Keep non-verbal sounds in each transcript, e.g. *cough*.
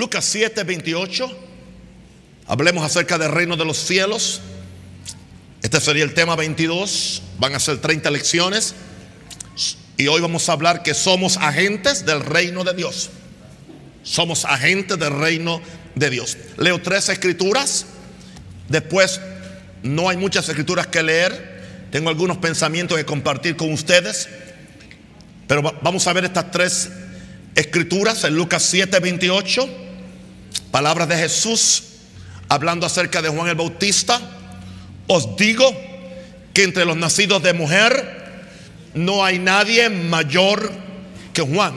Lucas 7, 28. Hablemos acerca del reino de los cielos. Este sería el tema 22. Van a ser 30 lecciones. Y hoy vamos a hablar que somos agentes del reino de Dios. Somos agentes del reino de Dios. Leo tres escrituras. Después no hay muchas escrituras que leer. Tengo algunos pensamientos que compartir con ustedes. Pero vamos a ver estas tres escrituras en Lucas 7, 28. Palabras de Jesús hablando acerca de Juan el Bautista. Os digo que entre los nacidos de mujer no hay nadie mayor que Juan.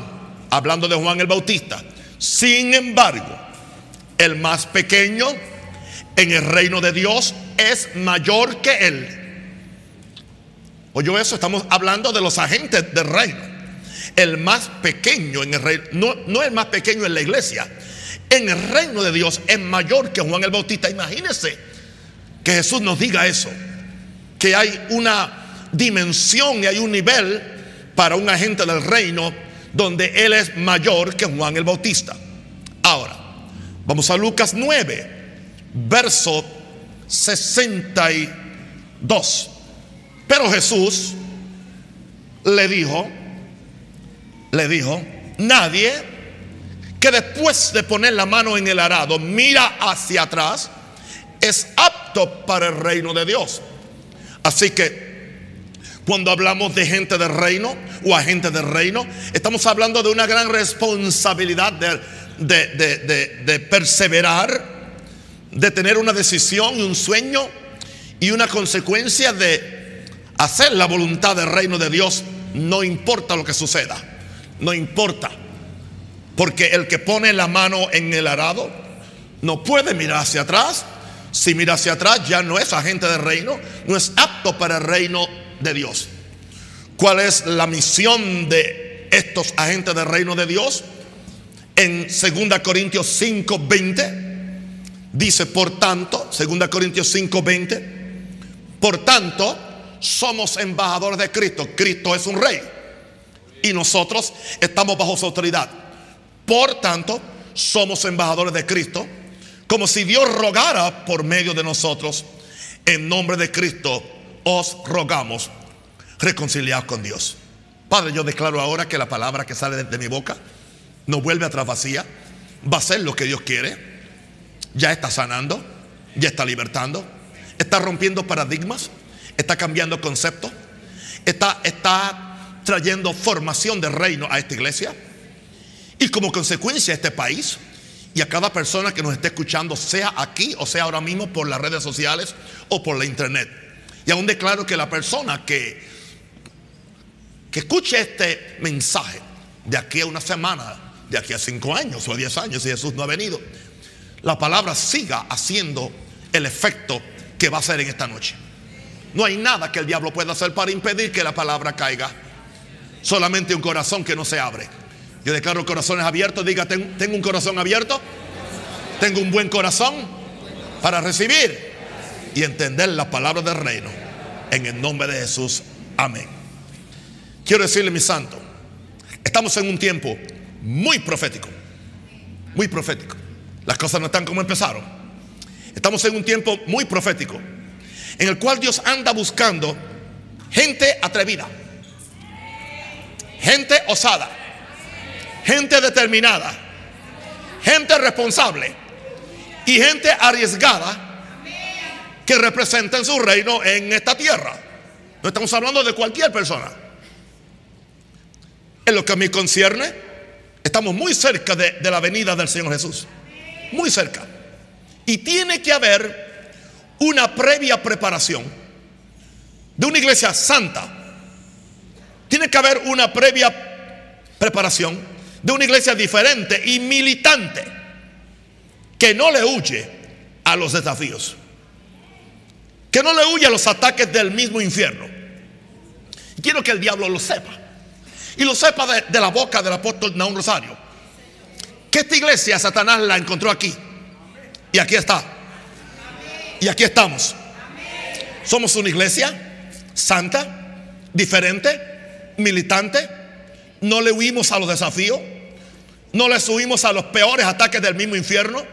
Hablando de Juan el Bautista. Sin embargo, el más pequeño en el reino de Dios es mayor que él. Oye, eso estamos hablando de los agentes del reino el más pequeño en el reino, no, no el más pequeño en la iglesia, en el reino de Dios es mayor que Juan el Bautista. Imagínense que Jesús nos diga eso, que hay una dimensión y hay un nivel para un agente del reino donde él es mayor que Juan el Bautista. Ahora, vamos a Lucas 9, verso 62. Pero Jesús le dijo, le dijo, nadie que después de poner la mano en el arado mira hacia atrás es apto para el reino de Dios. Así que cuando hablamos de gente del reino o agente del reino, estamos hablando de una gran responsabilidad de, de, perseverar, de tener una decisión y un sueño y una consecuencia de hacer la voluntad del reino de Dios, no importa lo que suceda no importa. Porque el que pone la mano en el arado no puede mirar hacia atrás. Si mira hacia atrás ya no es agente del reino, no es apto para el reino de Dios. ¿Cuál es la misión de estos agentes del reino de Dios? En 2 Corintios 5:20 dice, por tanto, 2 Corintios 5:20, por tanto, somos embajadores de Cristo. Cristo es un rey y nosotros estamos bajo su autoridad. Por tanto, somos embajadores de Cristo, como si Dios rogara por medio de nosotros. En nombre de Cristo os rogamos, reconciliados con Dios. Padre, yo declaro ahora que la palabra que sale de, mi boca no vuelve atrás vacía, va a ser lo que Dios quiere. Ya está sanando, ya está libertando, está rompiendo paradigmas, está cambiando conceptos, está, está trayendo formación de reino a esta iglesia y como consecuencia este país y a cada persona que nos esté escuchando, sea aquí o sea ahora mismo por las redes sociales o por la internet. Y aún declaro que la persona que, que escuche este mensaje de aquí a una semana, de aquí a cinco años o a diez años, si Jesús no ha venido, la palabra siga haciendo el efecto que va a hacer en esta noche. No hay nada que el diablo pueda hacer para impedir que la palabra caiga solamente un corazón que no se abre. Yo declaro corazones abiertos. Diga, tengo un corazón abierto. Tengo un buen corazón para recibir y entender la palabra del reino. En el nombre de Jesús. Amén. Quiero decirle, mi santo, estamos en un tiempo muy profético. Muy profético. Las cosas no están como empezaron. Estamos en un tiempo muy profético. En el cual Dios anda buscando gente atrevida gente osada, gente determinada, gente responsable y gente arriesgada que representen su reino en esta tierra. No estamos hablando de cualquier persona. En lo que a mí concierne, estamos muy cerca de, de la venida del Señor Jesús. Muy cerca. Y tiene que haber una previa preparación de una iglesia santa tiene que haber una previa preparación de una iglesia diferente y militante que no le huye a los desafíos, que no le huye a los ataques del mismo infierno. Quiero que el diablo lo sepa y lo sepa de, la boca del apóstol Naúm Rosario, que esta iglesia Satanás la encontró aquí y aquí está. Y aquí estamos. Somos una iglesia santa, diferente, militante, no le huimos a los desafíos, no le subimos a los peores ataques del mismo infierno.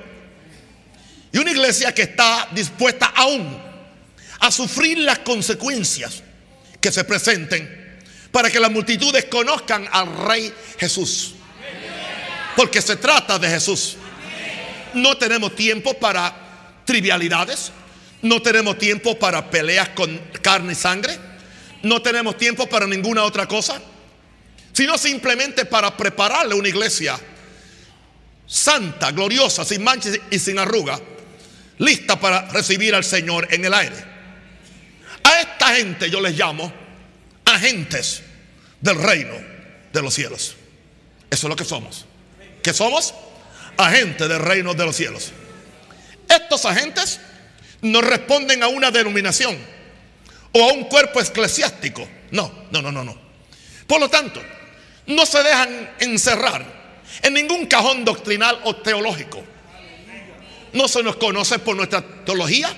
Y una iglesia que está dispuesta aún a sufrir las consecuencias que se presenten para que las multitudes conozcan al Rey Jesús. Porque se trata de Jesús. No tenemos tiempo para trivialidades. No tenemos tiempo para peleas con carne y sangre. No tenemos tiempo para ninguna otra cosa. Sino simplemente para prepararle una iglesia santa, gloriosa, sin manchas y sin arruga, lista para recibir al Señor en el aire. A esta gente yo les llamo agentes del reino de los cielos. Eso es lo que somos. ¿Qué somos? Agentes del reino de los cielos. Estos agentes no responden a una denominación o a un cuerpo eclesiástico. No, no, no, no, no. Por lo tanto, no se dejan encerrar en ningún cajón doctrinal o teológico. No se nos conoce por nuestra teología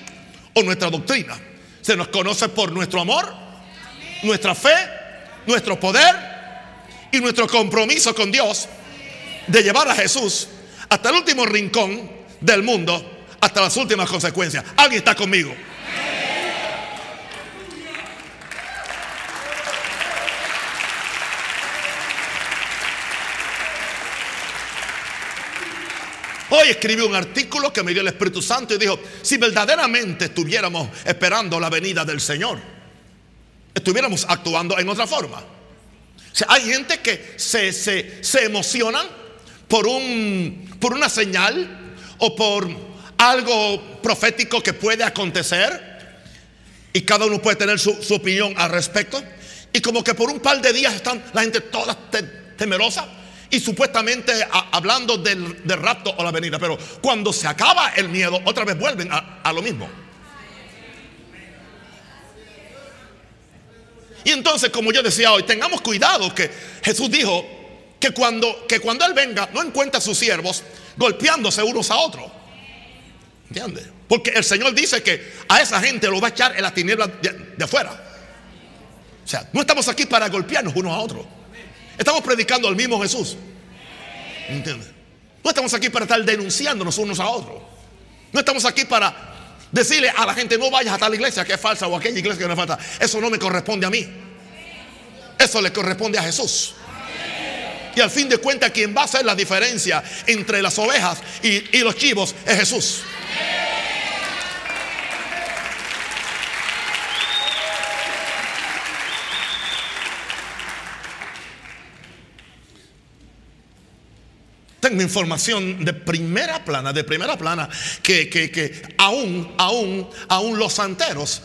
o nuestra doctrina. Se nos conoce por nuestro amor, nuestra fe, nuestro poder y nuestro compromiso con Dios de llevar a Jesús hasta el último rincón del mundo, hasta las últimas consecuencias. ¿Alguien está conmigo? Hoy escribí un artículo que me dio el Espíritu Santo y dijo, si verdaderamente estuviéramos esperando la venida del Señor, estuviéramos actuando en otra forma. Hay gente que se, se, se emocionan por, un, por una señal o por algo profético que puede acontecer y cada uno puede tener su, opinión al respecto. Y como que por un par de días están la gente toda temerosa y supuestamente hablando del, rapto o la venida. Pero cuando se acaba el miedo, otra vez vuelven a, lo mismo. Y entonces, como yo decía hoy, tengamos cuidado que Jesús dijo que cuando, que cuando Él venga, no encuentra a sus siervos golpeándose unos a otros. ¿Entiendes? Porque el Señor dice que a esa gente lo va a echar en las tinieblas de, de afuera. O sea, no estamos aquí para golpearnos unos a otros. Estamos predicando al mismo Jesús. ¿Entiendes? No estamos aquí para estar denunciándonos unos a otros. No estamos aquí para decirle a la gente no vayas a tal iglesia que es falsa o aquella iglesia que no es falsa. Eso no me corresponde a mí. Eso le corresponde a Jesús. Y al fin de cuentas quien va a hacer la diferencia entre las ovejas y, y los chivos es Jesús. Tengo información de primera plana, de primera plana, que, que, aún, aún, aún los santeros,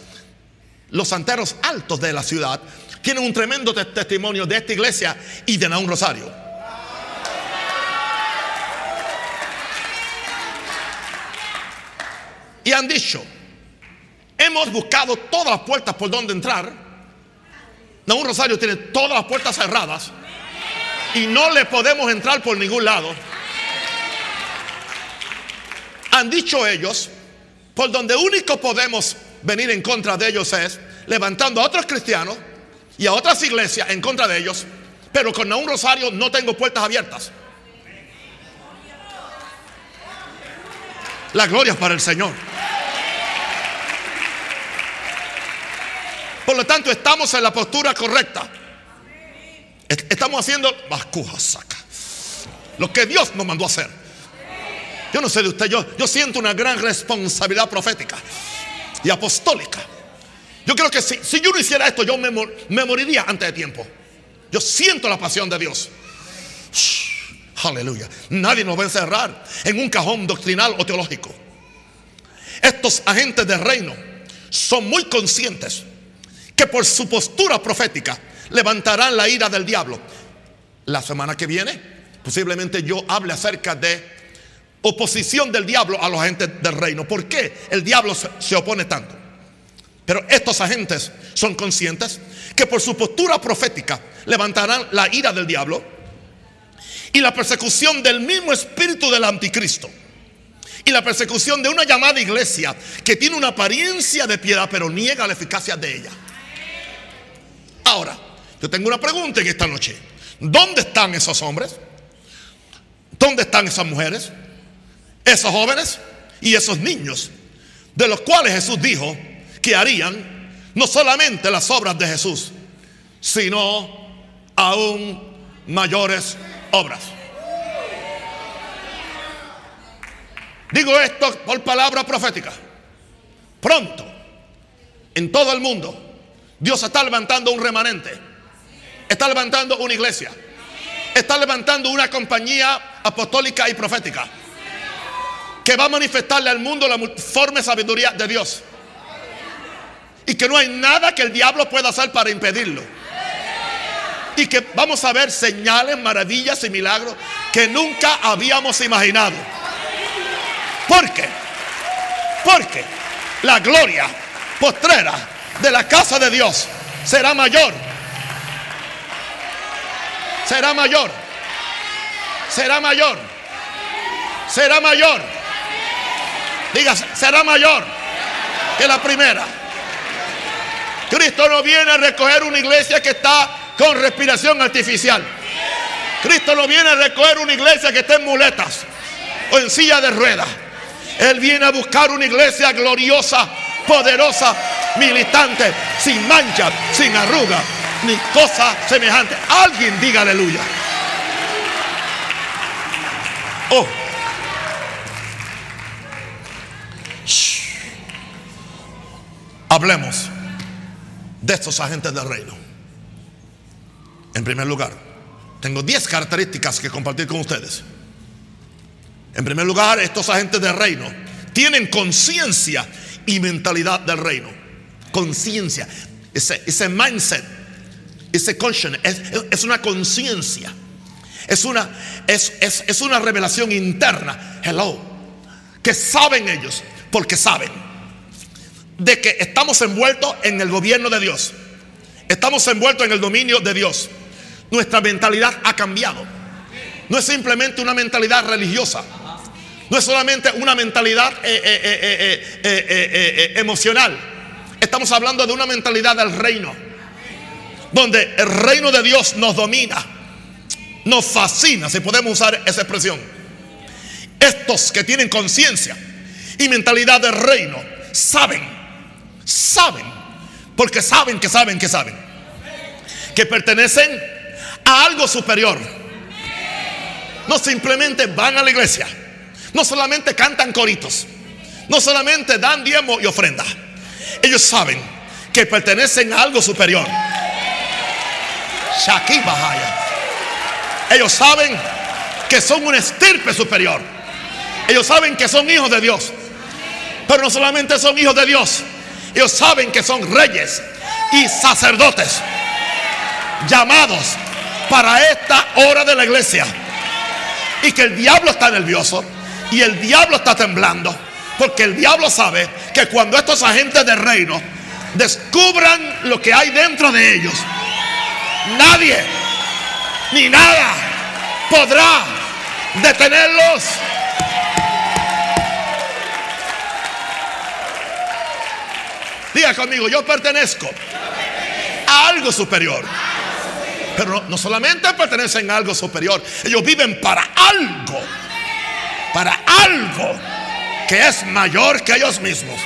los santeros altos de la ciudad, tienen un tremendo testimonio de esta iglesia y de un Rosario. Y han dicho, hemos buscado todas las puertas por donde entrar. un Rosario tiene todas las puertas cerradas y no le podemos entrar por ningún lado. Han dicho ellos, por donde único podemos venir en contra de ellos es levantando a otros cristianos y a otras iglesias en contra de ellos, pero con un rosario no tengo puertas abiertas. La gloria es para el Señor. Por lo tanto, estamos en la postura correcta. Estamos haciendo saca. Lo que Dios nos mandó a hacer. Yo no sé de usted, yo, yo siento una gran responsabilidad profética y apostólica. Yo creo que si, si yo no hiciera esto, yo me, me moriría antes de tiempo. Yo siento la pasión de Dios. aleluya. Nadie nos va a encerrar en un cajón doctrinal o teológico. Estos agentes del reino son muy conscientes que por su postura profética levantarán la ira del diablo. La semana que viene, posiblemente yo hable acerca de oposición del diablo a los agentes del reino. ¿Por qué el diablo se, opone tanto? Pero estos agentes son conscientes que por su postura profética levantarán la ira del diablo y la persecución del mismo espíritu del anticristo. Y la persecución de una llamada iglesia que tiene una apariencia de piedad pero niega la eficacia de ella. Ahora, yo tengo una pregunta en esta noche. ¿Dónde están esos hombres? ¿Dónde están esas mujeres? Esos jóvenes y esos niños, de los cuales Jesús dijo que harían no solamente las obras de Jesús, sino aún mayores obras. Digo esto por palabra profética. Pronto, en todo el mundo, Dios está levantando un remanente. Está levantando una iglesia. Está levantando una compañía apostólica y profética. Que va a manifestarle al mundo la multiforme sabiduría de Dios. Y que no hay nada que el diablo pueda hacer para impedirlo. Y que vamos a ver señales, maravillas y milagros que nunca habíamos imaginado. ¿Por qué? Porque la gloria postrera de la casa de Dios será mayor. Será mayor. Será mayor. Será mayor. Diga, será mayor que la primera. Cristo no viene a recoger una iglesia que está con respiración artificial. Cristo no viene a recoger una iglesia que está en muletas o en silla de ruedas. Él viene a buscar una iglesia gloriosa, poderosa, militante, sin mancha, sin arruga, ni cosa semejante. Alguien diga aleluya. Oh. Hablemos de estos agentes del reino. En primer lugar, tengo 10 características que compartir con ustedes. En primer lugar, estos agentes del reino tienen conciencia y mentalidad del reino. Conciencia, ese, ese mindset, es, una conciencia. Es una, es, es una revelación interna. Hello. Que saben ellos, porque saben de que estamos envueltos en el gobierno de Dios. Estamos envueltos en el dominio de Dios. Nuestra mentalidad ha cambiado. No es simplemente una mentalidad religiosa. No es solamente una mentalidad eh, eh, eh, emocional. Estamos hablando de una mentalidad del reino. Donde el reino de Dios nos domina. Nos fascina, si podemos usar esa expresión. Estos que tienen conciencia y mentalidad del reino saben, saben, porque saben que saben que saben, que pertenecen a algo superior. No simplemente van a la iglesia no solamente cantan coritos, no solamente dan diezmo y ofrenda. Ellos saben que pertenecen a algo superior. Ellos saben que son un estirpe superior. Ellos saben que son hijos de Dios. Pero no solamente son hijos de Dios, ellos saben que son reyes y sacerdotes llamados para esta hora de la iglesia. Y que el diablo está nervioso y el diablo está temblando. Porque el diablo sabe que cuando estos agentes del reino descubran lo que hay dentro de ellos, nadie ni nada podrá detenerlos. Diga conmigo, yo pertenezco a algo superior. Pero no, solamente pertenecen a algo superior, ellos viven para algo para algo que es mayor que ellos mismos.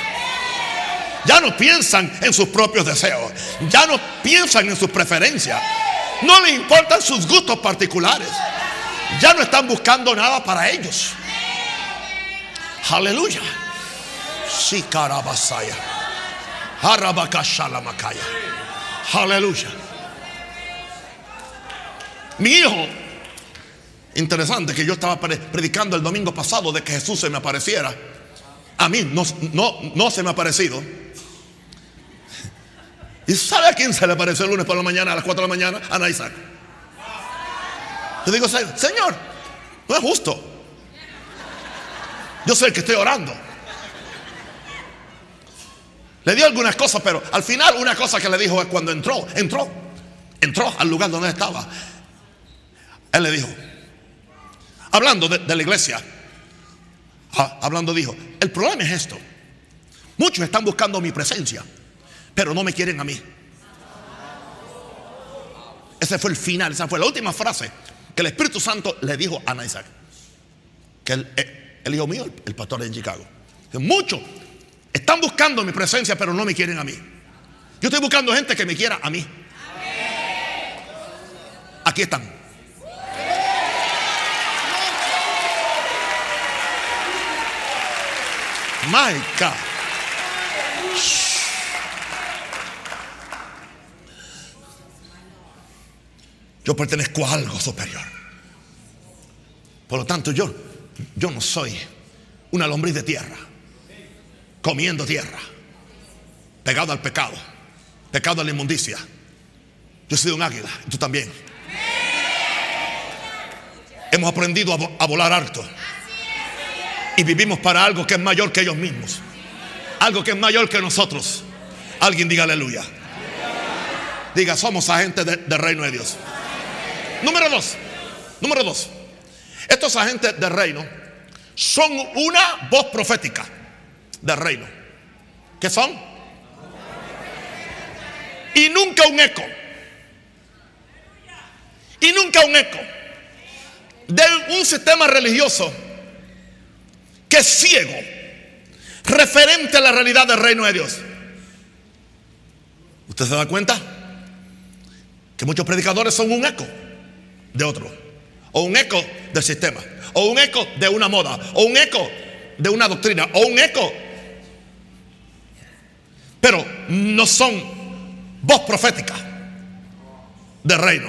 Ya no piensan en sus propios deseos, ya no piensan en sus preferencias, no les importan sus gustos particulares, ya no están buscando nada para ellos. Aleluya. Sí, carabasaya. Aleluya. Mi hijo Interesante que yo estaba predicando el domingo pasado de que Jesús se me apareciera. A mí no, no, no se me ha aparecido. ¿Y sabe a quién se le apareció el lunes por la mañana, a las 4 de la mañana? A Isaac. Yo digo, Señor, no es justo. Yo sé que estoy orando. Le dio algunas cosas, pero al final una cosa que le dijo es cuando entró, entró, entró al lugar donde estaba. Él le dijo, hablando de, la iglesia, ah, hablando dijo, el problema es esto. Muchos están buscando mi presencia, pero no me quieren a mí. Ese fue el final, esa fue la última frase que el Espíritu Santo le dijo a Isaac. que el, eh, el hijo mío, el pastor en Chicago. Muchos están buscando mi presencia, pero no me quieren a mí. Yo estoy buscando gente que me quiera a mí. Aquí están. My God. Yo pertenezco a algo superior. Por lo tanto, yo, yo no soy una lombriz de tierra, comiendo tierra, pegado al pecado, pecado a la inmundicia. Yo soy un águila, y tú también. Hemos aprendido a, a volar alto. Y vivimos para algo que es mayor que ellos mismos. Algo que es mayor que nosotros. Alguien diga aleluya. Diga, somos agentes del reino de Dios. Número dos. Número dos. Estos agentes del reino son una voz profética del reino. ¿Qué son? Y nunca un eco. Y nunca un eco de un sistema religioso que es ciego referente a la realidad del reino de Dios. ¿Usted se da cuenta? Que muchos predicadores son un eco de otro, o un eco del sistema, o un eco de una moda, o un eco de una doctrina, o un eco. Pero no son voz profética del reino.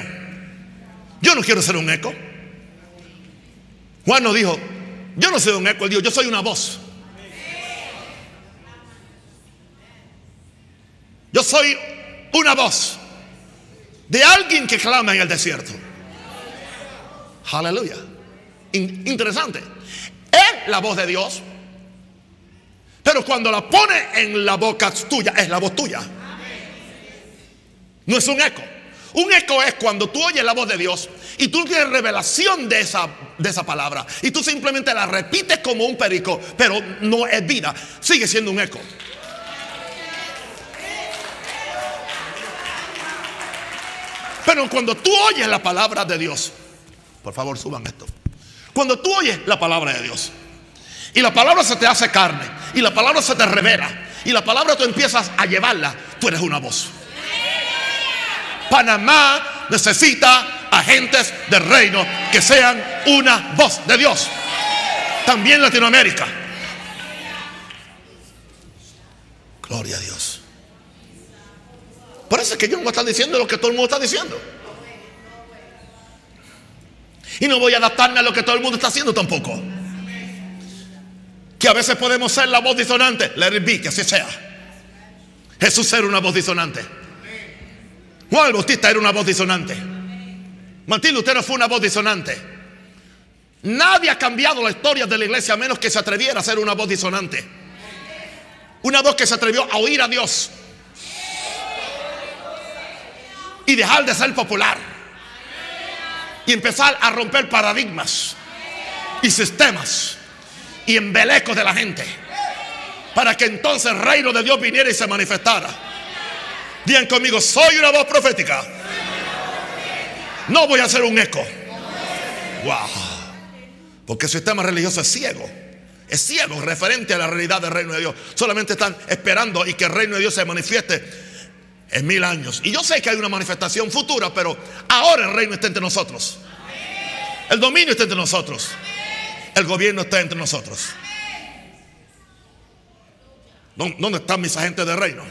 Yo no quiero ser un eco. Juan nos dijo, yo no soy un eco, dijo, yo soy una voz. Yo soy una voz de alguien que clama en el desierto. Aleluya. interesante. Es la voz de Dios. Pero cuando la pone en la boca tuya, es la voz tuya. No es un eco. Un eco es cuando tú oyes la voz de Dios y tú tienes revelación de esa, de esa palabra y tú simplemente la repites como un perico, pero no es vida, sigue siendo un eco. Pero cuando tú oyes la palabra de Dios, por favor suban esto. Cuando tú oyes la palabra de Dios y la palabra se te hace carne y la palabra se te revela y la palabra tú empiezas a llevarla, tú eres una voz. Panamá necesita agentes del reino que sean una voz de Dios. También Latinoamérica. Gloria a Dios. Por eso es que yo no voy diciendo lo que todo el mundo está diciendo. Y no voy a adaptarme a lo que todo el mundo está haciendo tampoco. Que a veces podemos ser la voz disonante. Let it que así sea. Jesús era una voz disonante. Juan el Bautista era una voz disonante. Martín Lutero fue una voz disonante. Nadie ha cambiado la historia de la iglesia a menos que se atreviera a ser una voz disonante. Una voz que se atrevió a oír a Dios. Y dejar de ser popular. Y empezar a romper paradigmas y sistemas y embelecos de la gente. Para que entonces el reino de Dios viniera y se manifestara. Digan conmigo, soy una voz profética. No voy a hacer un eco. Wow. Porque el sistema religioso es ciego. Es ciego referente a la realidad del reino de Dios. Solamente están esperando y que el reino de Dios se manifieste en mil años. Y yo sé que hay una manifestación futura, pero ahora el reino está entre nosotros. El dominio está entre nosotros. El gobierno está entre nosotros. ¿Dónde están mis agentes de reino?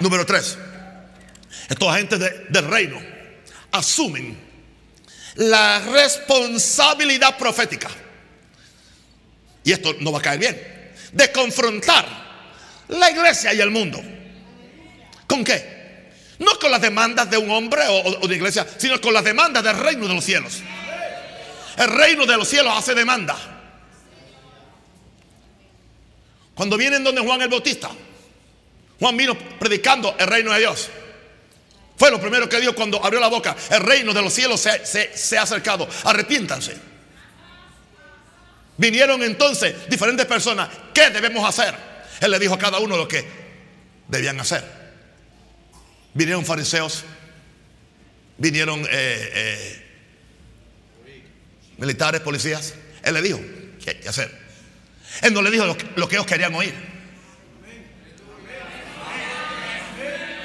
Número tres, estos agentes del reino asumen la responsabilidad profética. Y esto no va a caer bien. De confrontar la iglesia y el mundo. ¿Con qué? No con las demandas de un hombre o, de iglesia, sino con las demandas del reino de los cielos. El reino de los cielos hace demanda. Cuando vienen donde Juan el Bautista, Juan vino predicando el reino de Dios. Fue lo primero que dijo cuando abrió la boca. El reino de los cielos se, ha acercado. Arrepiéntanse. Vinieron entonces diferentes personas. ¿Qué debemos hacer? Él le dijo a cada uno lo que debían hacer. Vinieron fariseos. Vinieron... Eh, eh, militares, policías. Él le dijo qué hay que hacer. Él no le dijo lo que, lo que ellos querían oír.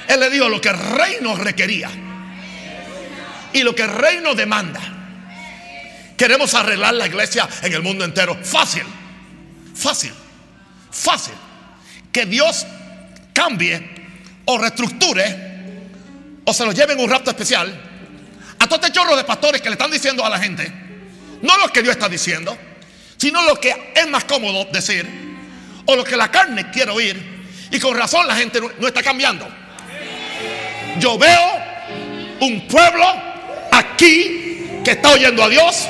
Él le dijo lo que el reino requería y lo que el reino demanda. Queremos arreglar la iglesia en el mundo entero. Fácil, fácil, fácil. Que Dios cambie o reestructure o se lo lleven un rapto especial a todo este chorro de pastores que le están diciendo a la gente, no lo que Dios está diciendo, sino lo que es más cómodo decir o lo que la carne quiere oír. Y con razón la gente no está cambiando. Yo veo un pueblo aquí que está oyendo a Dios.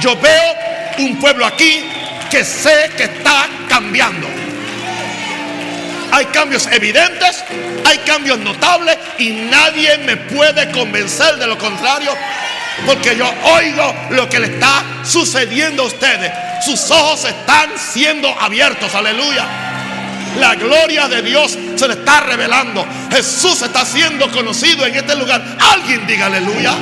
Yo veo un pueblo aquí que sé que está cambiando. Hay cambios evidentes, hay cambios notables y nadie me puede convencer de lo contrario porque yo oigo lo que le está sucediendo a ustedes. Sus ojos están siendo abiertos, aleluya. La gloria de Dios se le está revelando. Jesús está siendo conocido en este lugar. Alguien diga aleluya.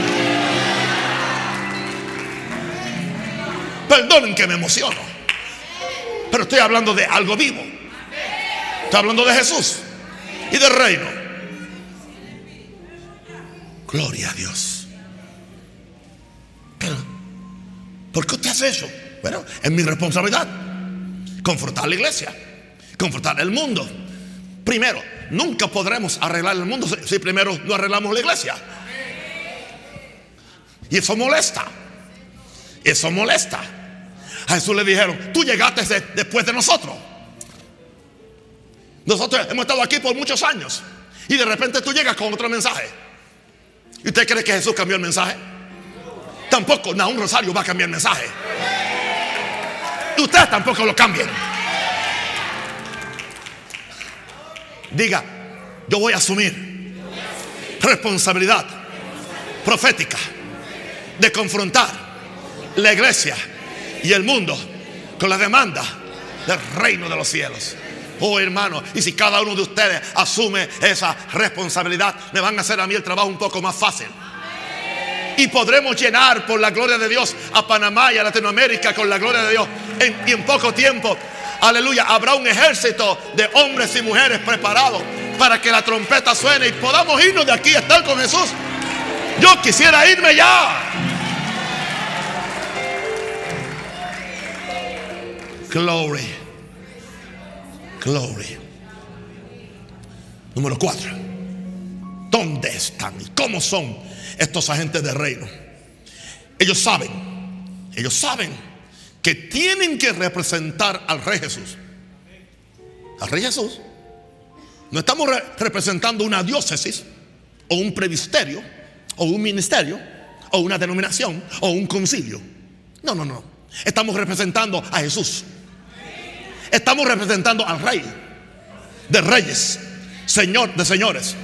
Perdonen que me emociono. Pero estoy hablando de algo vivo. Estoy hablando de Jesús y del reino. Gloria a Dios. Pero, ¿por qué usted hace eso? Bueno, es mi responsabilidad. Confrontar a la iglesia confrontar el mundo. Primero, nunca podremos arreglar el mundo si primero no arreglamos la iglesia. Y eso molesta. Eso molesta. A Jesús le dijeron, tú llegaste después de nosotros. Nosotros hemos estado aquí por muchos años. Y de repente tú llegas con otro mensaje. ¿Y usted cree que Jesús cambió el mensaje? Tampoco, un rosario va a cambiar el mensaje. Ustedes tampoco lo cambien. Diga, yo voy a asumir responsabilidad profética de confrontar la iglesia y el mundo con la demanda del reino de los cielos. Oh hermano, y si cada uno de ustedes asume esa responsabilidad, me van a hacer a mí el trabajo un poco más fácil. Y podremos llenar por la gloria de Dios a Panamá y a Latinoamérica con la gloria de Dios y en poco tiempo aleluya, habrá un ejército de hombres y mujeres preparados para que la trompeta suene y podamos irnos de aquí a estar con Jesús. Yo quisiera irme ya. Glory. Glory. Número cuatro. ¿Dónde están y cómo son estos agentes del reino? Ellos saben, ellos saben que tienen que representar al Rey Jesús. Al Rey Jesús. No estamos representando una diócesis o un previsterio o un ministerio o una denominación o un concilio. No, no, no. Estamos representando a Jesús. Estamos representando al Rey de reyes, Señor de señores.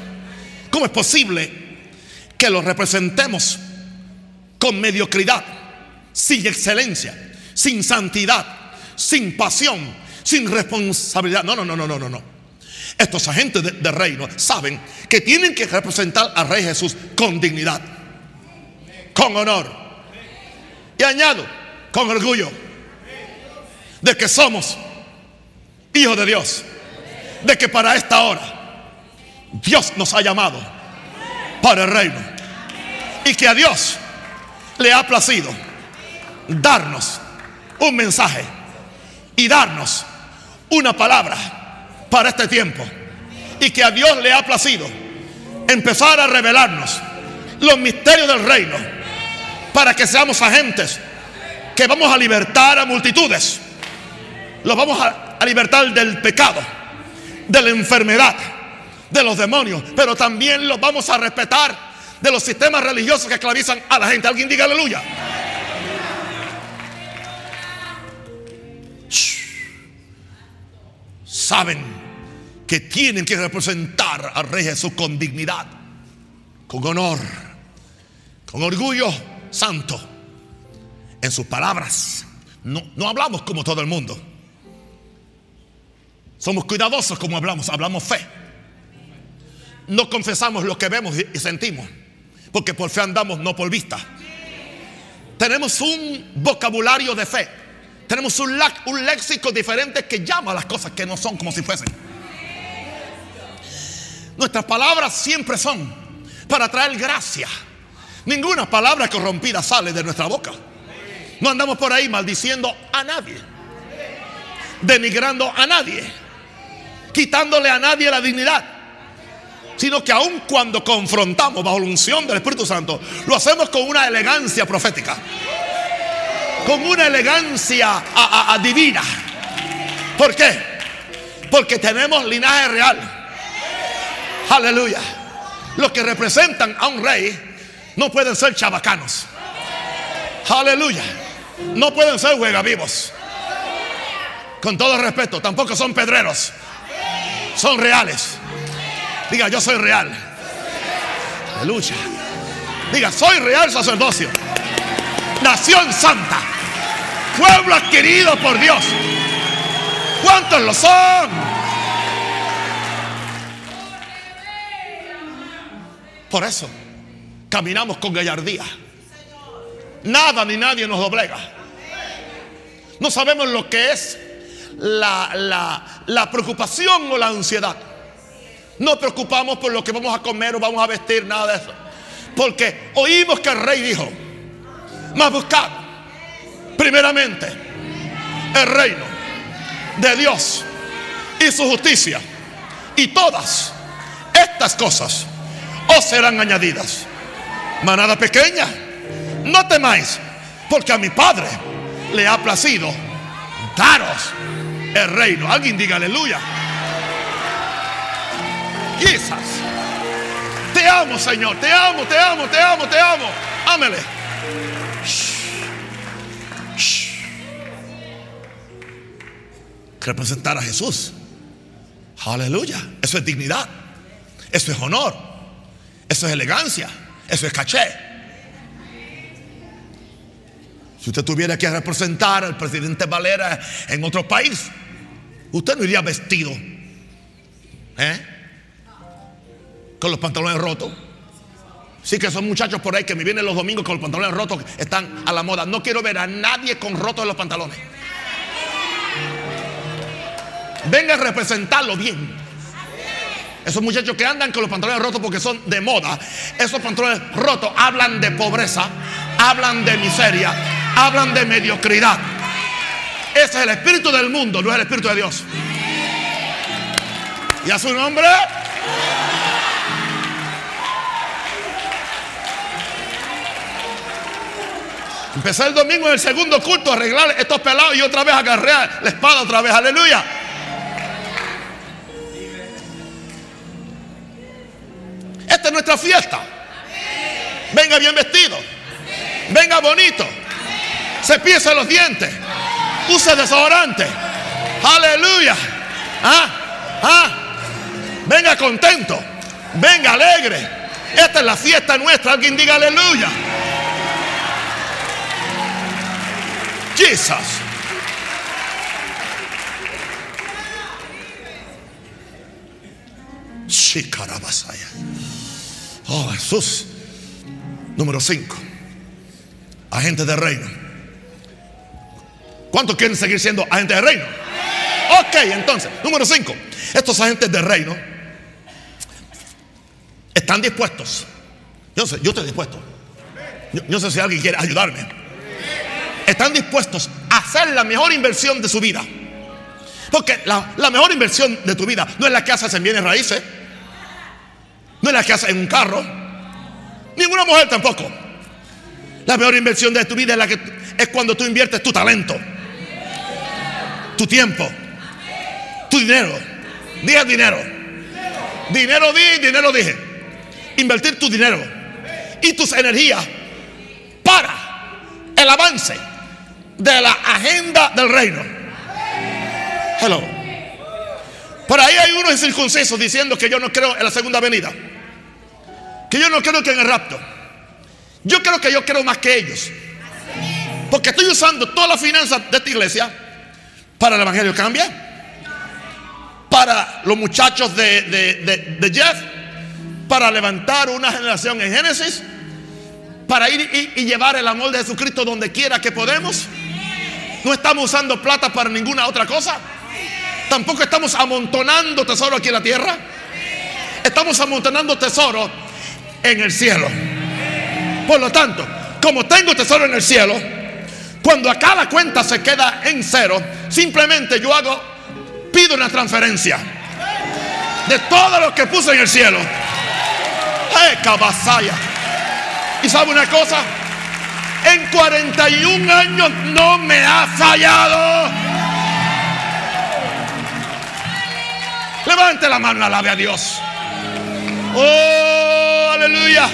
¿Cómo es posible que lo representemos con mediocridad, sin excelencia? sin santidad, sin pasión, sin responsabilidad. No, no, no, no, no, no. Estos agentes de, reino saben que tienen que representar al Rey Jesús con dignidad, con honor. Y añado, con orgullo, de que somos hijos de Dios, de que para esta hora Dios nos ha llamado para el reino y que a Dios le ha placido darnos un mensaje y darnos una palabra para este tiempo. Y que a Dios le ha placido empezar a revelarnos los misterios del reino para que seamos agentes que vamos a libertar a multitudes. Los vamos a, a libertar del pecado, de la enfermedad, de los demonios, pero también los vamos a respetar de los sistemas religiosos que esclavizan a la gente. Alguien diga aleluya. saben que tienen que representar al Rey Jesús con dignidad, con honor, con orgullo santo en sus palabras. No, no hablamos como todo el mundo. Somos cuidadosos como hablamos, hablamos fe. No confesamos lo que vemos y sentimos, porque por fe andamos, no por vista. tenemos un vocabulario de fe. Tenemos un, un léxico diferente que llama a las cosas que no son como si fuesen. Nuestras palabras siempre son para traer gracia. Ninguna palabra corrompida sale de nuestra boca. No andamos por ahí maldiciendo a nadie, denigrando a nadie, quitándole a nadie la dignidad. Sino que aun cuando confrontamos bajo la unción del Espíritu Santo, lo hacemos con una elegancia profética, con una elegancia divina. ¿Por qué? Porque tenemos linaje real. Aleluya. Los que representan a un rey no pueden ser chabacanos. Aleluya. No pueden ser vivos. Con todo respeto, tampoco son pedreros. Son reales. Diga, yo soy real. Aleluya. Diga, soy real sacerdocio. Nación santa. Pueblo adquirido por Dios. ¿Cuántos lo son? Por eso caminamos con gallardía. Nada ni nadie nos doblega. No sabemos lo que es la, la, preocupación o la ansiedad. No preocupamos por lo que vamos a comer o vamos a vestir, nada de eso. Porque oímos que el rey dijo, más buscad primeramente el reino de Dios y su justicia. Y todas estas cosas os serán añadidas. Manada pequeña, no temáis, porque a mi Padre le ha placido daros el reino. Alguien diga aleluya. Quizás. Te amo, Señor. Te amo, te amo, te amo, te amo. Ámele. Representar a Jesús. Aleluya. Eso es dignidad. Eso es honor. Eso es elegancia, eso es caché. Si usted tuviera que representar al presidente Valera en otro país, usted no iría vestido ¿eh? con los pantalones rotos. Sí que son muchachos por ahí que me vienen los domingos con los pantalones rotos, están a la moda. No quiero ver a nadie con rotos en los pantalones. Venga a representarlo bien. Esos muchachos que andan con los pantalones rotos porque son de moda. Esos pantalones rotos hablan de pobreza, hablan de miseria, hablan de mediocridad. Ese es el espíritu del mundo, no es el espíritu de Dios. ¿Y a su nombre? Empecé el domingo en el segundo culto a arreglar estos pelados y otra vez agarré la espada otra vez. Aleluya. Esta es nuestra fiesta. Venga bien vestido. Venga bonito. Se piensa los dientes. Use desodorante. Aleluya. ¿Ah? ¿Ah? Venga contento. Venga alegre. Esta es la fiesta nuestra. Alguien diga aleluya. Jesus. Shikarabasaya. Oh, Jesús. Número 5. Agentes de reino. ¿Cuántos quieren seguir siendo agentes de reino? Ok, entonces, número 5. Estos agentes de reino están dispuestos. Yo sé, yo estoy dispuesto. Yo, no sé si alguien quiere ayudarme. Están dispuestos a hacer la mejor inversión de su vida. Porque la, mejor inversión de tu vida no es la que haces en bienes raíces no es la que hace en un carro. Ninguna mujer tampoco. La mejor inversión de tu vida es cuando tú inviertes tu talento, tu tiempo, tu dinero. Dije dinero. Dinero di, dinero dije. Invertir tu dinero y tus energías para el avance de la agenda del reino. Hello. Por ahí hay unos incircuncisos diciendo que yo no creo en la segunda venida que yo no creo que en el rapto. Yo creo que yo creo más que ellos. Porque estoy usando todas las finanzas de esta iglesia para el Evangelio Cambia, para los muchachos de, Jeff, para levantar una generación en Génesis, para ir y, y llevar el amor de Jesucristo donde quiera que podemos. No estamos usando plata para ninguna otra cosa. Tampoco estamos amontonando tesoro aquí en la tierra. Estamos amontonando tesoro en el cielo. Por lo tanto, como tengo tesoro en el cielo, cuando a cada cuenta se queda en cero, simplemente yo hago, pido una transferencia de todo lo que puse en el cielo. ¡Eh, cabazaya! ¿Y sabe una cosa? En 41 años no me ha fallado. Levante la mano, alabe a Dios. Oh, aleluya.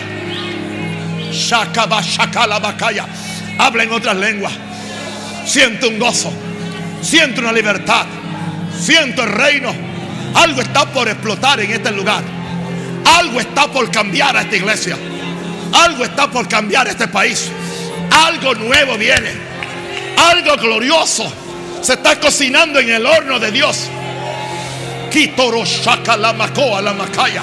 Shakaba, shakala, bakaya. Habla en otras lenguas. Siento un gozo. Siento una libertad. Siento el reino. Algo está por explotar en este lugar. Algo está por cambiar a esta iglesia. Algo está por cambiar a este país. Algo nuevo viene. Algo glorioso se está cocinando en el horno de Dios. La macoa la macaya.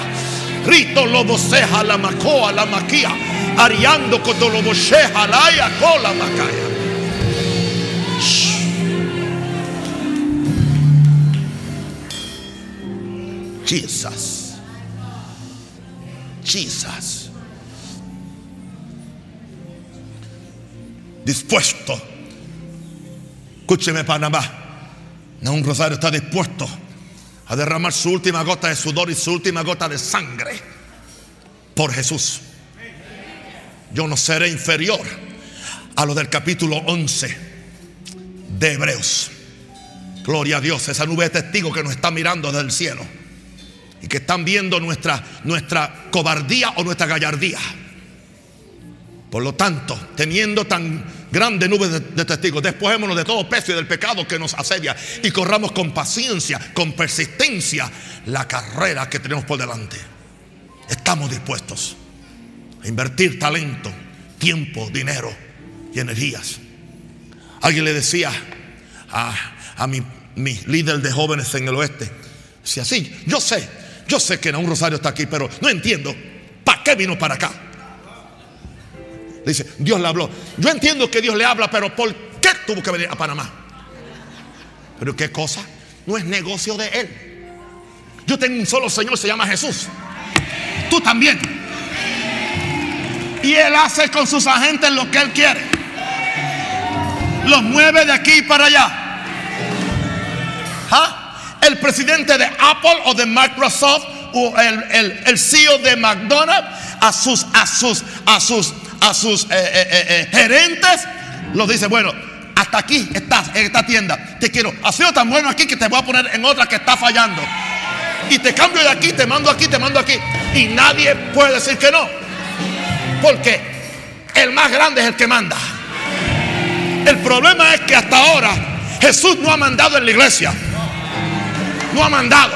Rito loboseja la macoa la maquia. Ariando cotolobosheja la cola macaya. Jesus. Jesus. Dispuesto. Escúcheme, Panamá. un Rosario está dispuesto a derramar su última gota de sudor y su última gota de sangre por Jesús. Yo no seré inferior a lo del capítulo 11 de Hebreos. Gloria a Dios, esa nube de testigos que nos está mirando desde el cielo y que están viendo nuestra, nuestra cobardía o nuestra gallardía. Por lo tanto, teniendo tan grande nube de, testigos, despojémonos de todo peso y del pecado que nos asedia y corramos con paciencia, con persistencia la carrera que tenemos por delante. Estamos dispuestos a invertir talento, tiempo, dinero y energías. Alguien le decía a, a mi, líder de jóvenes en el oeste, si así, yo sé, yo sé que un Rosario está aquí, pero no entiendo para qué vino para acá. Dice, Dios le habló. Yo entiendo que Dios le habla, pero ¿por qué tuvo que venir a Panamá? Pero ¿qué cosa? No es negocio de Él. Yo tengo un solo Señor, se llama Jesús. Tú también. Y Él hace con sus agentes lo que Él quiere. Los mueve de aquí para allá. ¿Ah? El presidente de Apple o de Microsoft o el, el CEO de McDonald's a sus, a sus, a sus a sus eh, eh, eh, gerentes, los dice, bueno, hasta aquí estás en esta tienda. Te quiero. Ha sido tan bueno aquí que te voy a poner en otra que está fallando. Y te cambio de aquí, te mando aquí, te mando aquí. Y nadie puede decir que no. Porque el más grande es el que manda. El problema es que hasta ahora Jesús no ha mandado en la iglesia. No ha mandado.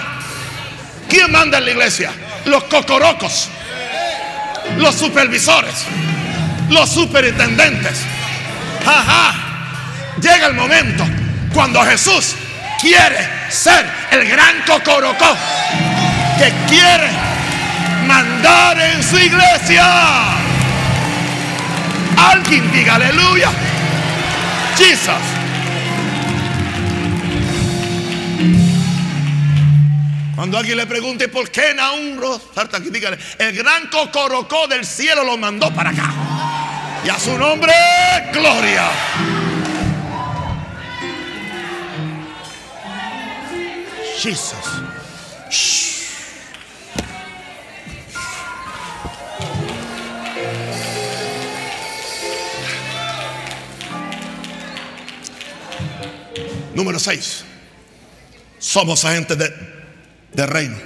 ¿Quién manda en la iglesia? Los cocorocos. Los supervisores los superintendentes. Ajá. Llega el momento cuando Jesús quiere ser el gran cocorocó que quiere mandar en su iglesia. Alguien diga aleluya. Jesus. Cuando alguien le pregunte por qué aquí dígale, el gran cocorocó del cielo lo mandó para acá. Y a su nombre, gloria. Jesus. Número 6. Somos agentes de, de reino.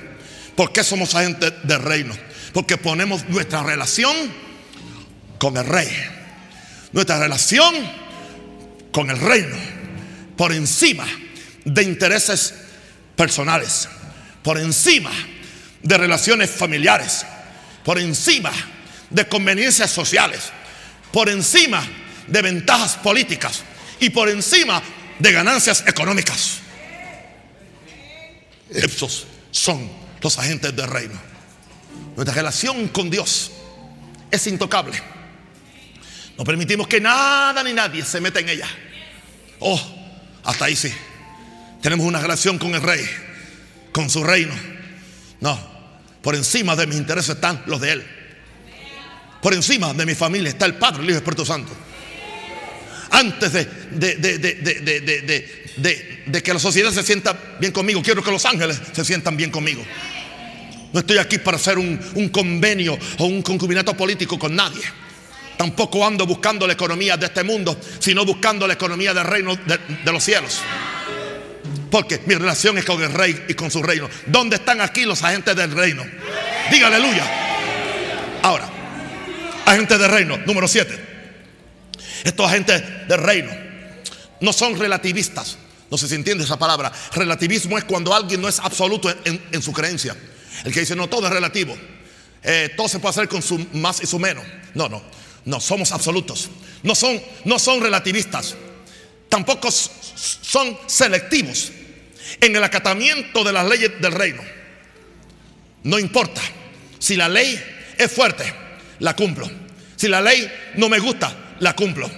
¿Por qué somos agentes de reino? Porque ponemos nuestra relación con el rey. Nuestra relación con el reino por encima de intereses personales, por encima de relaciones familiares, por encima de conveniencias sociales, por encima de ventajas políticas y por encima de ganancias económicas. Esos son los agentes del reino. Nuestra relación con Dios es intocable No permitimos que nada ni nadie se meta en ella. Oh, hasta ahí sí. Tenemos una relación con el rey, con su reino. No, por encima de mis intereses están los de él. Por encima de mi familia está el Padre, el Hijo y el Espíritu Santo. Antes de, que la sociedad se sienta bien conmigo, quiero que los ángeles se sientan bien conmigo. No estoy aquí para hacer un convenio o un concubinato político con nadie. Tampoco ando buscando la economía de este mundo, sino buscando la economía del reino de, los cielos. Porque mi relación es con el rey y con su reino. ¿Dónde están aquí los agentes del reino? Diga aleluya. Ahora, agentes del reino, número 7. Estos agentes del reino no son relativistas. No sé si entiende esa palabra. Relativismo es cuando alguien no es absoluto en, su creencia. El que dice, no, todo es relativo. Eh, todo se puede hacer con su más y su menos. No, no. No, somos absolutos. No son, no son relativistas. Tampoco son selectivos en el acatamiento de las leyes del reino. No importa. Si la ley es fuerte, la cumplo. Si la ley no me gusta, la cumplo.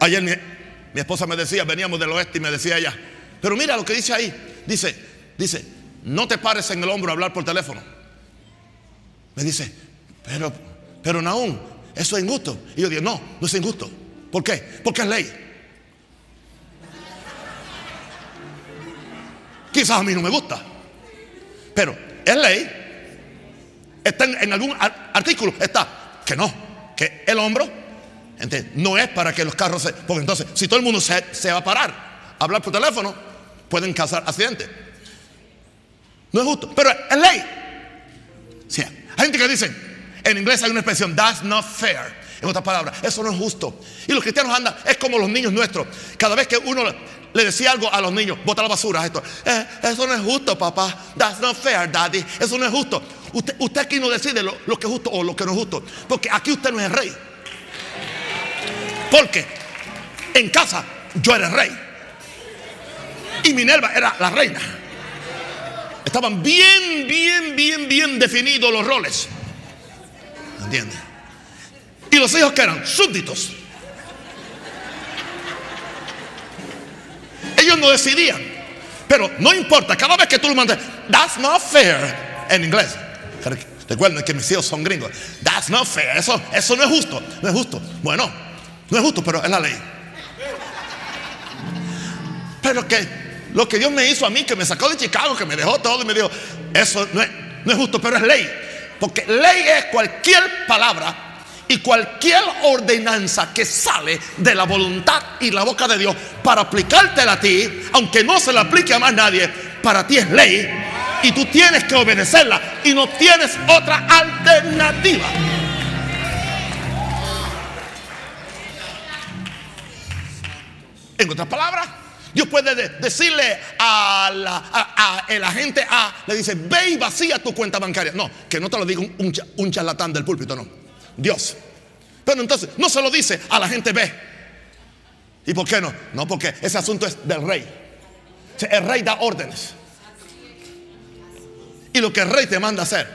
Ayer mi, mi, esposa me decía, veníamos del oeste y me decía ella, pero mira lo que dice ahí. Dice, dice, no te pares en el hombro a hablar por teléfono. Me dice, pero, pero Naún, eso es injusto. Y yo digo, no, no es injusto. ¿Por qué? Porque es ley. Quizás a mí no me gusta. Pero es ley. Está en, algún artículo, está que no, que el hombro no es para que los carros se. Porque entonces, si todo el mundo se, va a parar a hablar por teléfono, pueden causar accidentes. No es justo, pero es ley. Sí, hay gente que dice, en inglés hay una expresión, that's not fair. En otras palabras, eso no es justo. Y los cristianos andan, es como los niños nuestros. Cada vez que uno le decía algo a los niños, bota la basura, esto. Eh, eso no es justo, papá. That's not fair, daddy. Eso no es justo. Usted, usted aquí no decide lo, lo, que es justo o lo que no es justo. Porque aquí usted no es el rey. Porque en casa yo era el rey. Y Minerva era la reina. Estaban bien, bien, bien, bien definidos los roles. ¿Entiendes? Y los hijos que eran súbditos. Ellos no decidían. Pero no importa, cada vez que tú lo mandas, that's not fair en inglés. Recuerden que mis hijos son gringos. That's not fair. Eso, eso no es justo. No es justo. Bueno, no es justo, pero es la ley. Pero que lo que Dios me hizo a mí, que me sacó de Chicago, que me dejó todo y me dijo, eso no es, no es justo, pero es ley. Porque ley es cualquier palabra y cualquier ordenanza que sale de la voluntad y la boca de Dios para aplicártela a ti, aunque no se la aplique a más nadie, para ti es ley y tú tienes que obedecerla y no tienes otra alternativa. En otras palabras, Dios puede decirle a la, el agente A, le dice, ve y vacía tu cuenta bancaria. No, que no te lo diga un, un, charlatán del púlpito, no. Dios. Pero entonces no se lo dice a la gente B. ¿Y por qué no? No, porque ese asunto es del rey. El rey da órdenes. Y lo que el rey te manda hacer.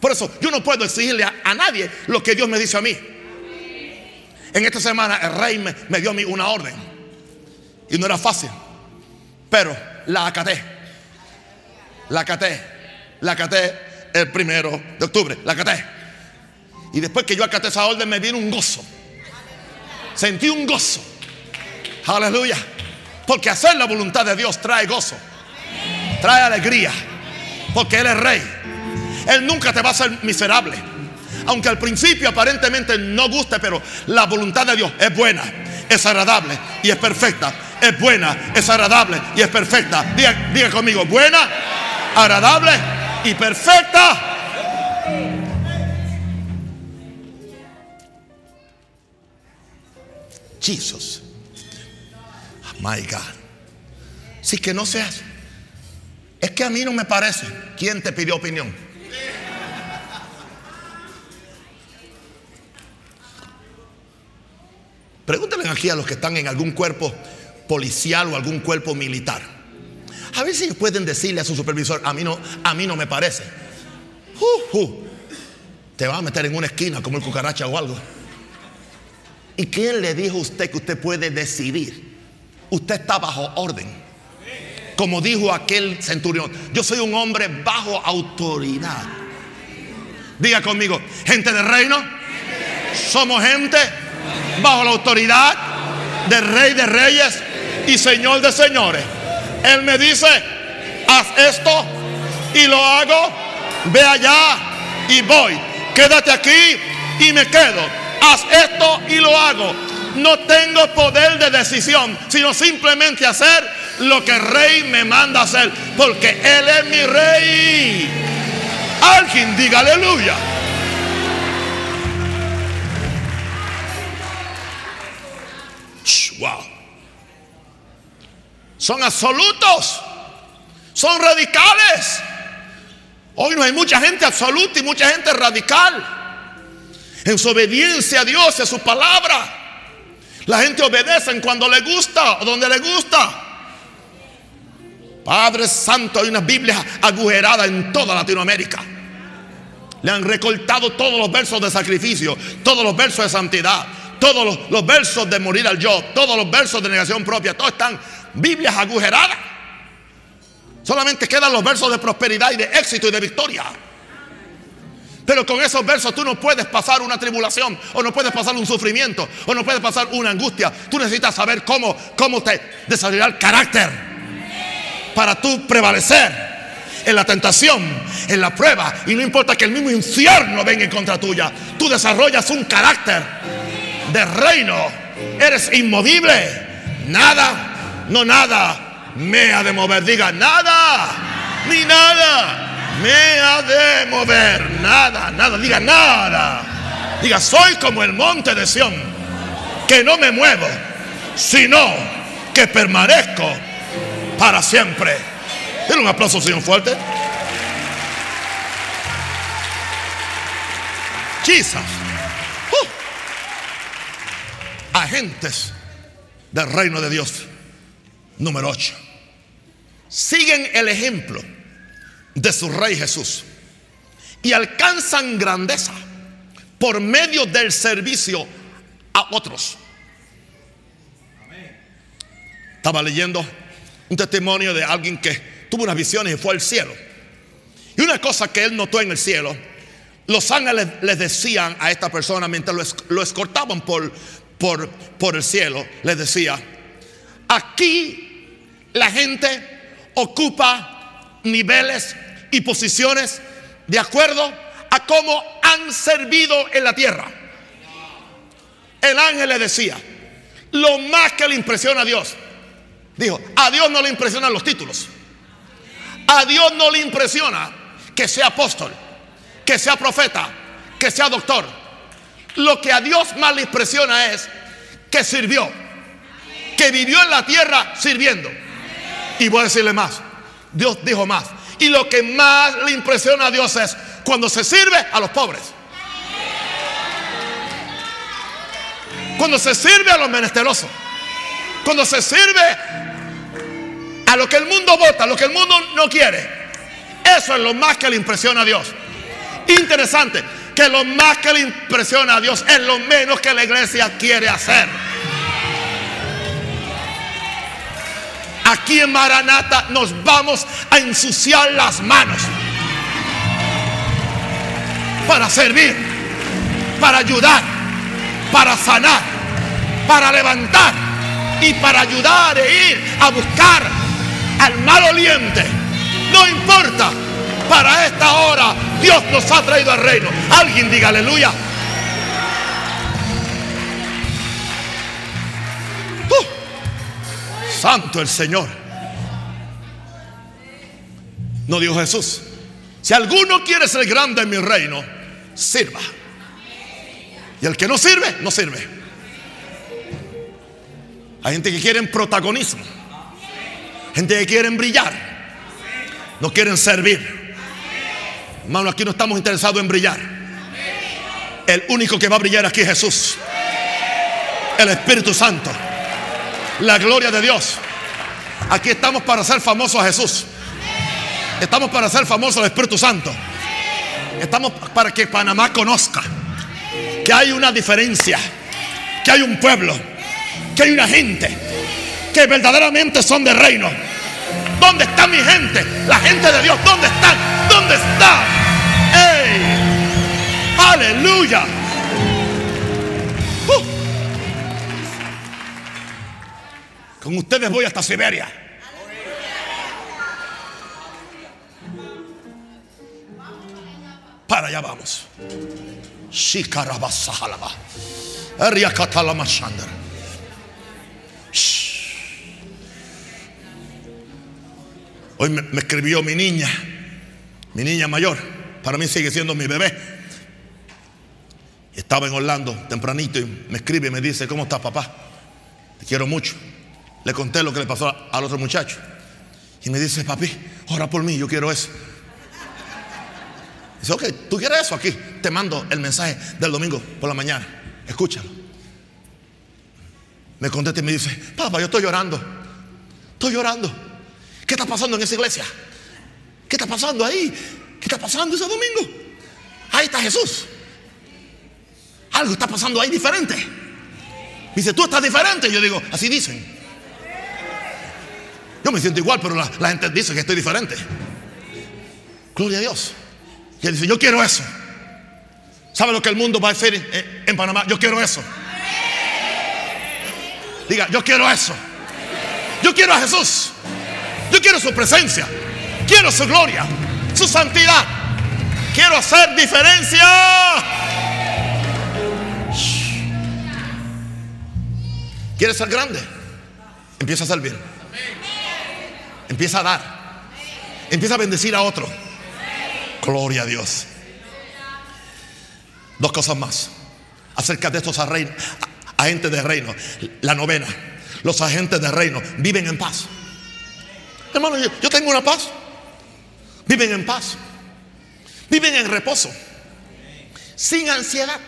Por eso yo no puedo exigirle a, nadie lo que Dios me dice a mí. En esta semana el rey me, me dio a mí una orden. Y no era fácil. Pero la acaté. La acaté. La acaté el primero de octubre. La acaté. Y después que yo acaté esa orden me vino un gozo. Sentí un gozo. Aleluya. Porque hacer la voluntad de Dios trae gozo. Trae alegría. Porque Él es rey. Él nunca te va a hacer miserable. Aunque al principio aparentemente no guste, pero la voluntad de Dios es buena, es agradable y es perfecta es buena, es agradable y es perfecta. Diga, conmigo, buena, agradable y perfecta. Jesus. My God. Si que no seas. Es que a mí no me parece. ¿Quién te pidió opinión? Pregúntale aquí a los que están en algún cuerpo policial o algún cuerpo militar. A ver si pueden decirle a su supervisor, a mí no, a mí no me parece. te va a meter en una esquina como el cucaracha o algo. ¿Y quién le dijo a usted que usted puede decidir? Usted está bajo orden. Como dijo aquel centurión, yo soy un hombre bajo autoridad. Diga conmigo, gente del reino, somos gente bajo la autoridad del rey de reyes y señor de señores. Él me dice, haz esto y lo hago, ve allá y voy. Quédate aquí y me quedo. Haz esto y lo hago. No tengo poder de decisión, sino simplemente hacer lo que el rey me manda hacer, porque Él es mi rey. Alguien diga aleluya. Son absolutos. Son radicales. Hoy no hay mucha gente absoluta y mucha gente radical. En su obediencia a Dios y a su palabra. La gente obedece cuando le gusta o donde le gusta. Padre Santo, hay una Biblia agujerada en toda Latinoamérica. Le han recortado todos los versos de sacrificio, todos los versos de santidad, todos los, versos de morir al yo, todos los versos de negación propia, todos están Biblias agujeradas. Solamente quedan los versos de prosperidad y de éxito y de victoria. Pero con esos versos tú no puedes pasar una tribulación, o no puedes pasar un sufrimiento, o no puedes pasar una angustia. Tú necesitas saber cómo, cómo te desarrollar carácter para tú prevalecer en la tentación, en la prueba. Y no importa que el mismo infierno venga en contra tuya, tú desarrollas un carácter de reino. Eres inmovible. Nada, no nada me ha de mover. Diga, nada, ni nada me ha de mover. Nada, nada, diga nada. Diga, soy como el monte de Sión, que no me muevo, sino que permanezco para siempre. Denle un aplauso, Señor, fuerte. Jesus. Uh. Agentes del reino de Dios. Número 8. Siguen el ejemplo de su rey Jesús y alcanzan grandeza por medio del servicio a otros. Estaba leyendo un testimonio de alguien que tuvo unas visiones y fue al cielo. Y una cosa que él notó en el cielo, los ángeles les decían a esta persona mientras lo, escortaban por, por, por el cielo, les decía, aquí la gente ocupa niveles y posiciones de acuerdo a cómo han servido en la tierra. El ángel le decía, lo más que le impresiona a Dios, dijo, a Dios no le impresionan los títulos. A Dios no le impresiona que sea apóstol, que sea profeta, que sea doctor. Lo que a Dios más le impresiona es que sirvió, que vivió en la tierra sirviendo. Y voy a decirle más, Dios dijo más. Y lo que más le impresiona a Dios es cuando se sirve a los pobres. Cuando se sirve a los menesterosos. Cuando se sirve a lo que el mundo vota, a lo que el mundo no quiere. Eso es lo más que le impresiona a Dios. Interesante, que lo más que le impresiona a Dios es lo menos que la iglesia quiere hacer. Aquí en Maranata nos vamos a ensuciar las manos para servir, para ayudar, para sanar, para levantar y para ayudar e ir a buscar al mal oliente. No importa, para esta hora Dios nos ha traído al reino. Alguien diga aleluya. Santo el Señor. No dijo Jesús. Si alguno quiere ser grande en mi reino, sirva. Y el que no sirve, no sirve. Hay gente que quiere protagonismo. Gente que quiere brillar. No quieren servir. Hermano, aquí no estamos interesados en brillar. El único que va a brillar aquí es Jesús. El Espíritu Santo la gloria de Dios. Aquí estamos para hacer famoso a Jesús. Estamos para hacer famoso al Espíritu Santo. Estamos para que Panamá conozca que hay una diferencia, que hay un pueblo, que hay una gente que verdaderamente son de reino. ¿Dónde está mi gente? La gente de Dios, ¿dónde están? ¿Dónde está? ¡Ey! ¡Aleluya! Con ustedes voy hasta Siberia. Para allá vamos. Hoy me, me escribió mi niña, mi niña mayor. Para mí sigue siendo mi bebé. Estaba en Orlando tempranito y me escribe y me dice, ¿cómo estás papá? Te quiero mucho. Le conté lo que le pasó al otro muchacho. Y me dice, papi, ora por mí, yo quiero eso. Dice, ok, tú quieres eso aquí. Te mando el mensaje del domingo por la mañana. Escúchalo. Me contesta y me dice, papá, yo estoy llorando. Estoy llorando. ¿Qué está pasando en esa iglesia? ¿Qué está pasando ahí? ¿Qué está pasando ese domingo? Ahí está Jesús. Algo está pasando ahí diferente. Dice, tú estás diferente. Yo digo, así dicen. Yo me siento igual, pero la, la gente dice que estoy diferente. Gloria a Dios. Y él dice, yo quiero eso. ¿Sabe lo que el mundo va a hacer en, Panamá? Yo quiero eso. Diga, yo quiero eso. Yo quiero a Jesús. Yo quiero su presencia. Quiero su gloria, su santidad. Quiero hacer diferencia. ¿Quieres ser grande? Empieza a servir. Empieza a dar. Empieza a bendecir a otro. Gloria a Dios. Dos cosas más acerca de estos agentes de reino. La novena. Los agentes de reino viven en paz. Hermano, yo, yo tengo una paz. Viven en paz. Viven en reposo. Sin ansiedad.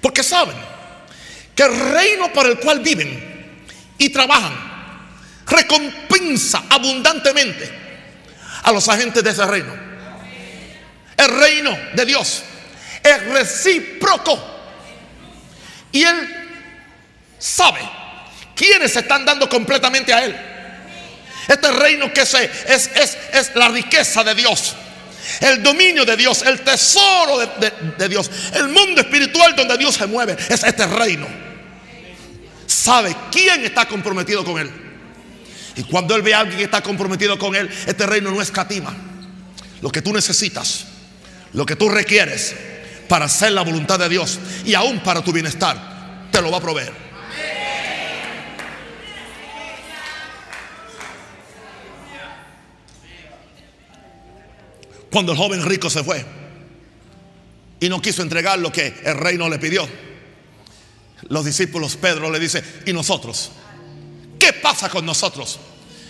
Porque saben que el reino para el cual viven y trabajan recompensa abundantemente a los agentes de ese reino. El reino de Dios es recíproco. Y Él sabe quiénes se están dando completamente a Él. Este reino que es, es, es la riqueza de Dios. El dominio de Dios, el tesoro de, de, Dios, el mundo espiritual donde Dios se mueve, es este reino. Sabe quién está comprometido con Él. Y cuando Él ve a alguien que está comprometido con Él, este reino no escatima. Lo que tú necesitas, lo que tú requieres para hacer la voluntad de Dios y aún para tu bienestar, te lo va a proveer. Cuando el joven rico se fue y no quiso entregar lo que el reino le pidió, los discípulos Pedro le dice, ¿y nosotros? ¿Qué pasa con nosotros?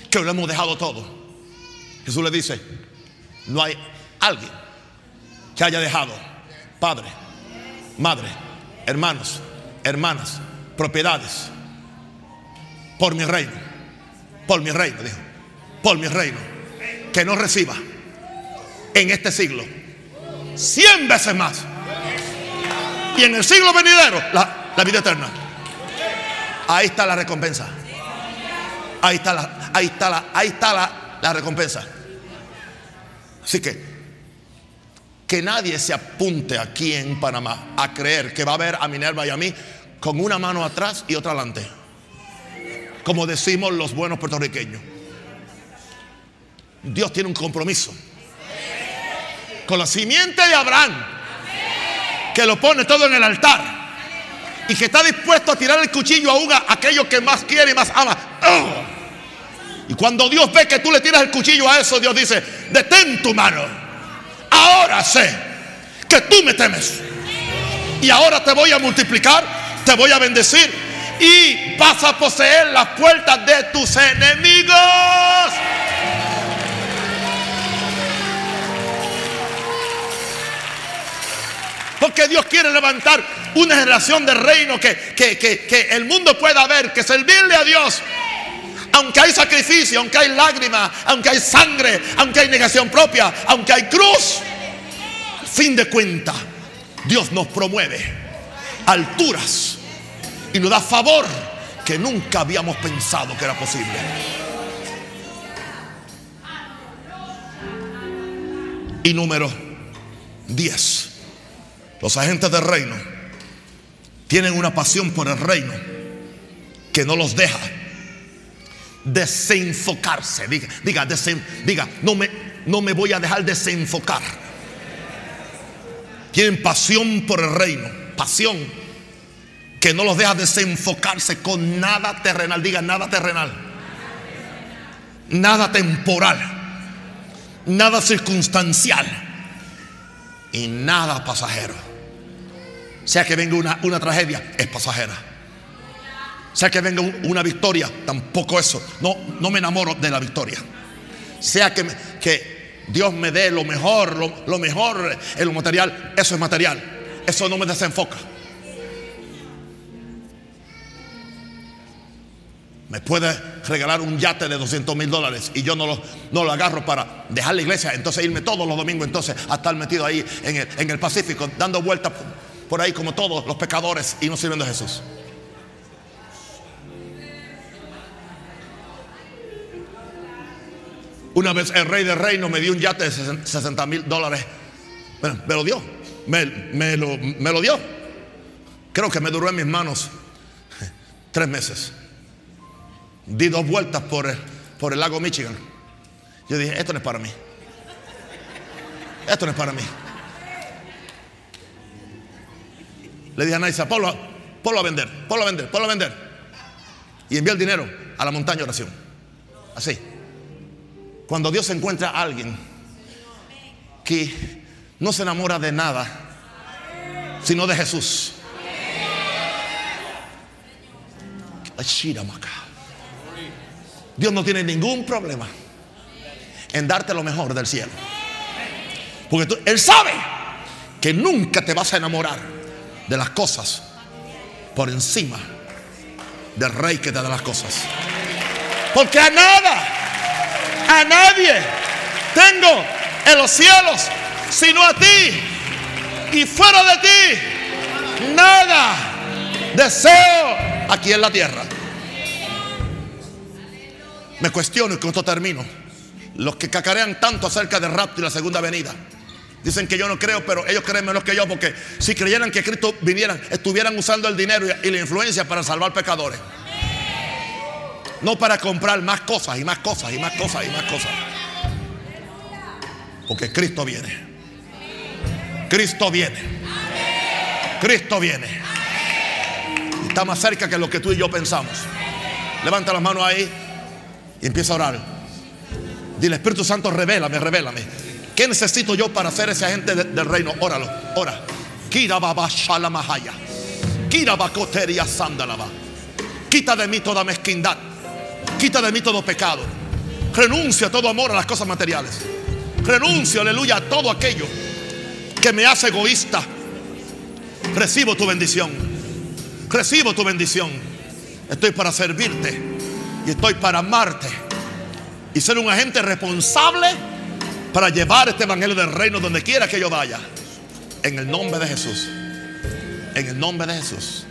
Que lo hemos dejado todo. Jesús le dice, no hay alguien que haya dejado padre, madre, hermanos, hermanas, propiedades, por mi reino, por mi reino, dijo, por mi reino, que no reciba en este siglo cien veces más. Y en el siglo venidero, la, la vida eterna. Ahí está la recompensa. Ahí está la, ahí está la, ahí está la, la recompensa. Así que que nadie se apunte aquí en Panamá a creer que va a ver a Minerva y a mí con una mano atrás y otra adelante. Como decimos los buenos puertorriqueños. Dios tiene un compromiso con la simiente de Abraham que lo pone todo en el altar y que está dispuesto a tirar el cuchillo a aquello que más quiere y más ama. ¡Oh! Y cuando Dios ve que tú le tiras el cuchillo a eso, Dios dice, detén tu mano. Ahora sé que tú me temes. Y ahora te voy a multiplicar, te voy a bendecir y vas a poseer las puertas de tus enemigos. Porque Dios quiere levantar una generación de reino que, que, que, que el mundo pueda ver, que servirle a Dios aunque hay sacrificio, aunque hay lágrimas, aunque hay sangre, aunque hay negación propia, aunque hay cruz, fin de cuentas, Dios nos promueve alturas y nos da favor que nunca habíamos pensado que era posible. Y número 10. Los agentes del reino tienen una pasión por el reino que no los deja desenfocarse. Diga, diga, diga no, me, no me voy a dejar desenfocar. Tienen pasión por el reino, pasión que no los deja desenfocarse con nada terrenal. Diga, nada terrenal. Nada temporal. Nada circunstancial. Y nada pasajero. Sea que venga una, una tragedia, es pasajera. Sea que venga una victoria, tampoco eso. No, no me enamoro de la victoria. Sea que, que Dios me dé lo mejor, lo, mejor en lo material, eso es material. Eso no me desenfoca. me puede regalar un yate de 200 mil dólares y yo no lo, no lo agarro para dejar la iglesia, entonces irme todos los domingos entonces a estar metido ahí en el, en el Pacífico, dando vueltas por ahí como todos los pecadores y no sirviendo a Jesús. Una vez el rey del reino me dio un yate de 60 mil dólares. me lo dio. Me, lo, dio. Creo que me duró en mis manos *laughs* tres meses. Di dos vueltas por el, lago Michigan. Yo dije, esto no es para mí. Esto no es para mí. Le dije a Naisa, ponlo, a vender, ponlo a vender, ponlo a vender. Y envié el dinero a la montaña oración. Así. Cuando Dios encuentra a alguien que no se enamora de nada, sino de Jesús. Dios no tiene ningún problema en darte lo mejor del cielo. Porque Él sabe que nunca te vas a enamorar de las cosas por encima del rey que te da las cosas. Porque a nada, a nadie tengo en los cielos sino a ti. Y fuera de ti, nada deseo aquí en la tierra. Me cuestiono y con esto termino. Los que cacarean tanto acerca del rapto y la segunda venida. Dicen que yo no creo, pero ellos creen menos que yo porque si creyeran que Cristo viniera, estuvieran usando el dinero y la influencia para salvar pecadores. No para comprar más cosas y más cosas y más cosas y más cosas. Porque Cristo viene. Cristo viene. Cristo viene. Está más cerca que lo que tú y yo pensamos. Levanta las manos ahí. Y empieza a orar. Dile, Espíritu Santo, revélame, revélame. ¿Qué necesito yo para ser ese agente del reino? Óralo, ora. Kira. Kira sandalaba. Quita de mí toda mezquindad. Quita de mí todo pecado. Renuncia a todo amor a las cosas materiales. Renuncio, aleluya, a todo aquello que me hace egoísta. Recibo tu bendición. Recibo tu bendición. Estoy para servirte y estoy para amarte y ser un agente responsable para llevar este evangelio del reino donde quiera que yo vaya. En el nombre de Jesús. En el nombre de Jesús.